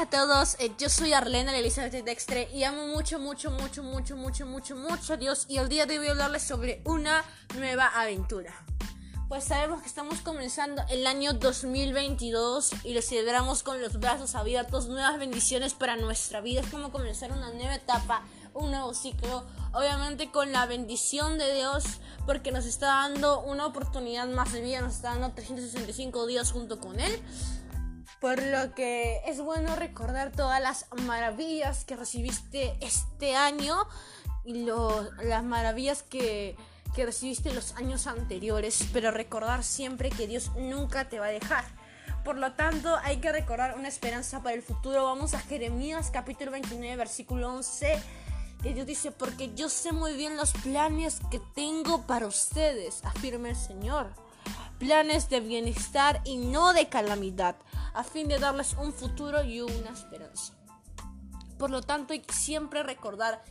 a todos, eh, yo soy Arlena Elizabeth Dextre y amo mucho, mucho, mucho, mucho, mucho, mucho, mucho a Dios. Y el día de hoy voy a hablarles sobre una nueva aventura. Pues sabemos que estamos comenzando el año 2022 y lo celebramos con los brazos abiertos, nuevas bendiciones para nuestra vida, es como comenzar una nueva etapa, un nuevo ciclo, obviamente con la bendición de Dios porque nos está dando una oportunidad más de vida, nos está dando 365 días junto con Él por lo que es bueno recordar todas las maravillas que recibiste este año y las maravillas que, que recibiste los años anteriores, pero recordar siempre que Dios nunca te va a dejar. Por lo tanto, hay que recordar una esperanza para el futuro. Vamos a Jeremías capítulo 29, versículo 11. Que Dios dice, porque yo sé muy bien los planes que tengo para ustedes, afirma el Señor. Planes de bienestar y no de calamidad a fin de darles un futuro y una esperanza. Por lo tanto, hay que siempre recordar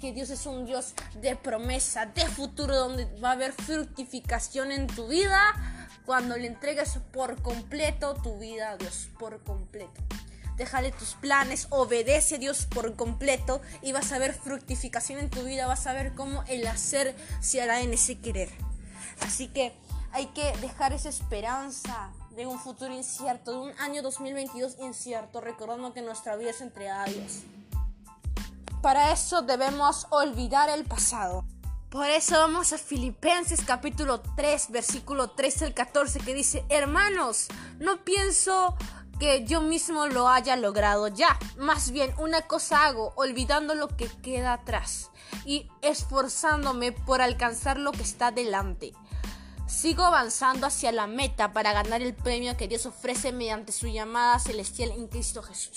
que Dios es un Dios de promesa, de futuro, donde va a haber fructificación en tu vida cuando le entregues por completo tu vida a Dios, por completo. Déjale tus planes, obedece a Dios por completo y vas a ver fructificación en tu vida, vas a ver cómo el hacer se hará en ese querer. Así que hay que dejar esa esperanza de un futuro incierto, de un año 2022 incierto, recordando que nuestra vida es entregada a Dios. Para eso debemos olvidar el pasado. Por eso vamos a Filipenses capítulo 3, versículo 13 al 14, que dice, hermanos, no pienso que yo mismo lo haya logrado ya. Más bien, una cosa hago, olvidando lo que queda atrás y esforzándome por alcanzar lo que está delante. Sigo avanzando hacia la meta para ganar el premio que Dios ofrece mediante su llamada celestial en Cristo Jesús.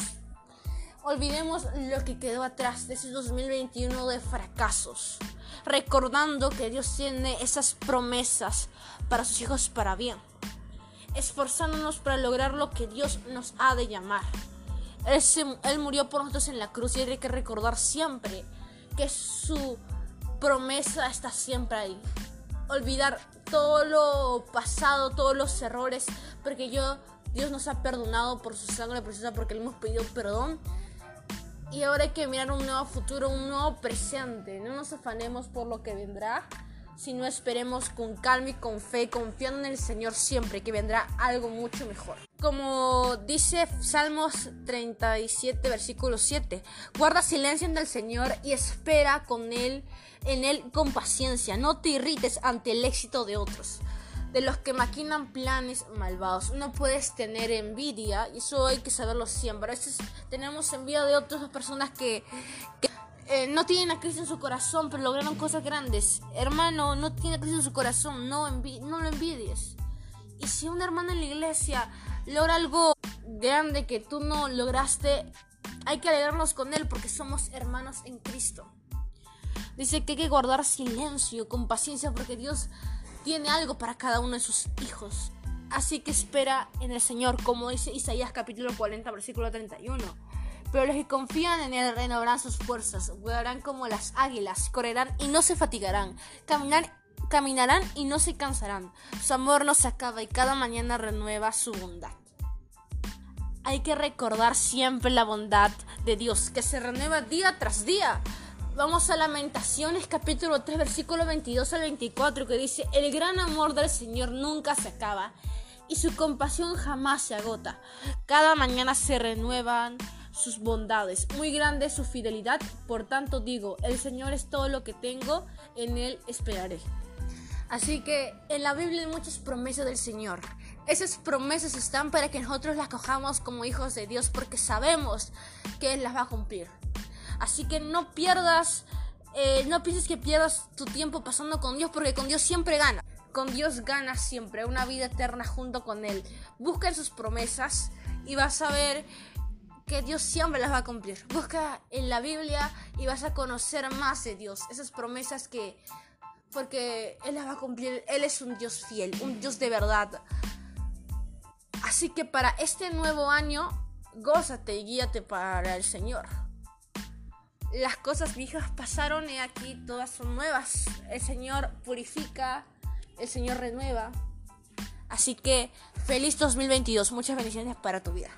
Olvidemos lo que quedó atrás de ese 2021 de fracasos, recordando que Dios tiene esas promesas para sus hijos para bien, esforzándonos para lograr lo que Dios nos ha de llamar. Él, murió por nosotros en la cruz y hay que recordar siempre que su promesa está siempre ahí. Olvidar todo lo pasado, todos los errores, porque yo, Dios nos ha perdonado por su sangre preciosa, porque le hemos pedido perdón. Y ahora hay que mirar un nuevo futuro, un nuevo presente. No nos afanemos por lo que vendrá, sino esperemos con calma y con fe, confiando en el Señor siempre, que vendrá algo mucho mejor. Como dice Salmos 37, versículo 7, guarda silencio en el Señor y espera con Él en él con paciencia. No te irrites ante el éxito de otros. De los que maquinan planes malvados. No puedes tener envidia, y eso hay que saberlo siempre. A veces tenemos envidia de otras personas que, eh, no tienen a Cristo en su corazón, pero lograron cosas grandes. Hermano, no tiene a Cristo en su corazón, no, no lo envidies. Y si un hermano en la iglesia logra algo grande que tú no lograste, hay que alegrarnos con él porque somos hermanos en Cristo. Dice que hay que guardar silencio con paciencia porque Dios tiene algo para cada uno de sus hijos. Así que espera en el Señor, como dice Isaías capítulo 40, versículo 31. Pero los que confían en Él renovarán sus fuerzas, volarán como las águilas, correrán y no se fatigarán, caminarán y no se cansarán. Su amor no se acaba y cada mañana renueva su bondad. Hay que recordar siempre la bondad de Dios, que se renueva día tras día. Vamos a Lamentaciones capítulo 3 versículo 22 al 24 que dice, el gran amor del Señor nunca se acaba y su compasión jamás se agota. Cada mañana se renuevan sus bondades, muy grande su fidelidad, por tanto digo, el Señor es todo lo que tengo, en Él esperaré. Así que en la Biblia hay muchas promesas del Señor. Esas promesas están para que nosotros las cojamos como hijos de Dios porque sabemos que Él las va a cumplir. Así que no pierdas, eh, no pienses que pierdas tu tiempo pasando con Dios porque con Dios siempre gana. Con Dios gana siempre una vida eterna junto con Él. Busca sus promesas y vas a ver que Dios siempre las va a cumplir. Busca en la Biblia y vas a conocer más de Dios. Esas promesas que... Porque Él las va a cumplir. Él es un Dios fiel, un Dios de verdad. Así que para este nuevo año, gózate y guíate para el Señor las cosas viejas pasaron y aquí todas son nuevas. El Señor purifica, el Señor renueva. Así que feliz 2022, muchas bendiciones para tu vida.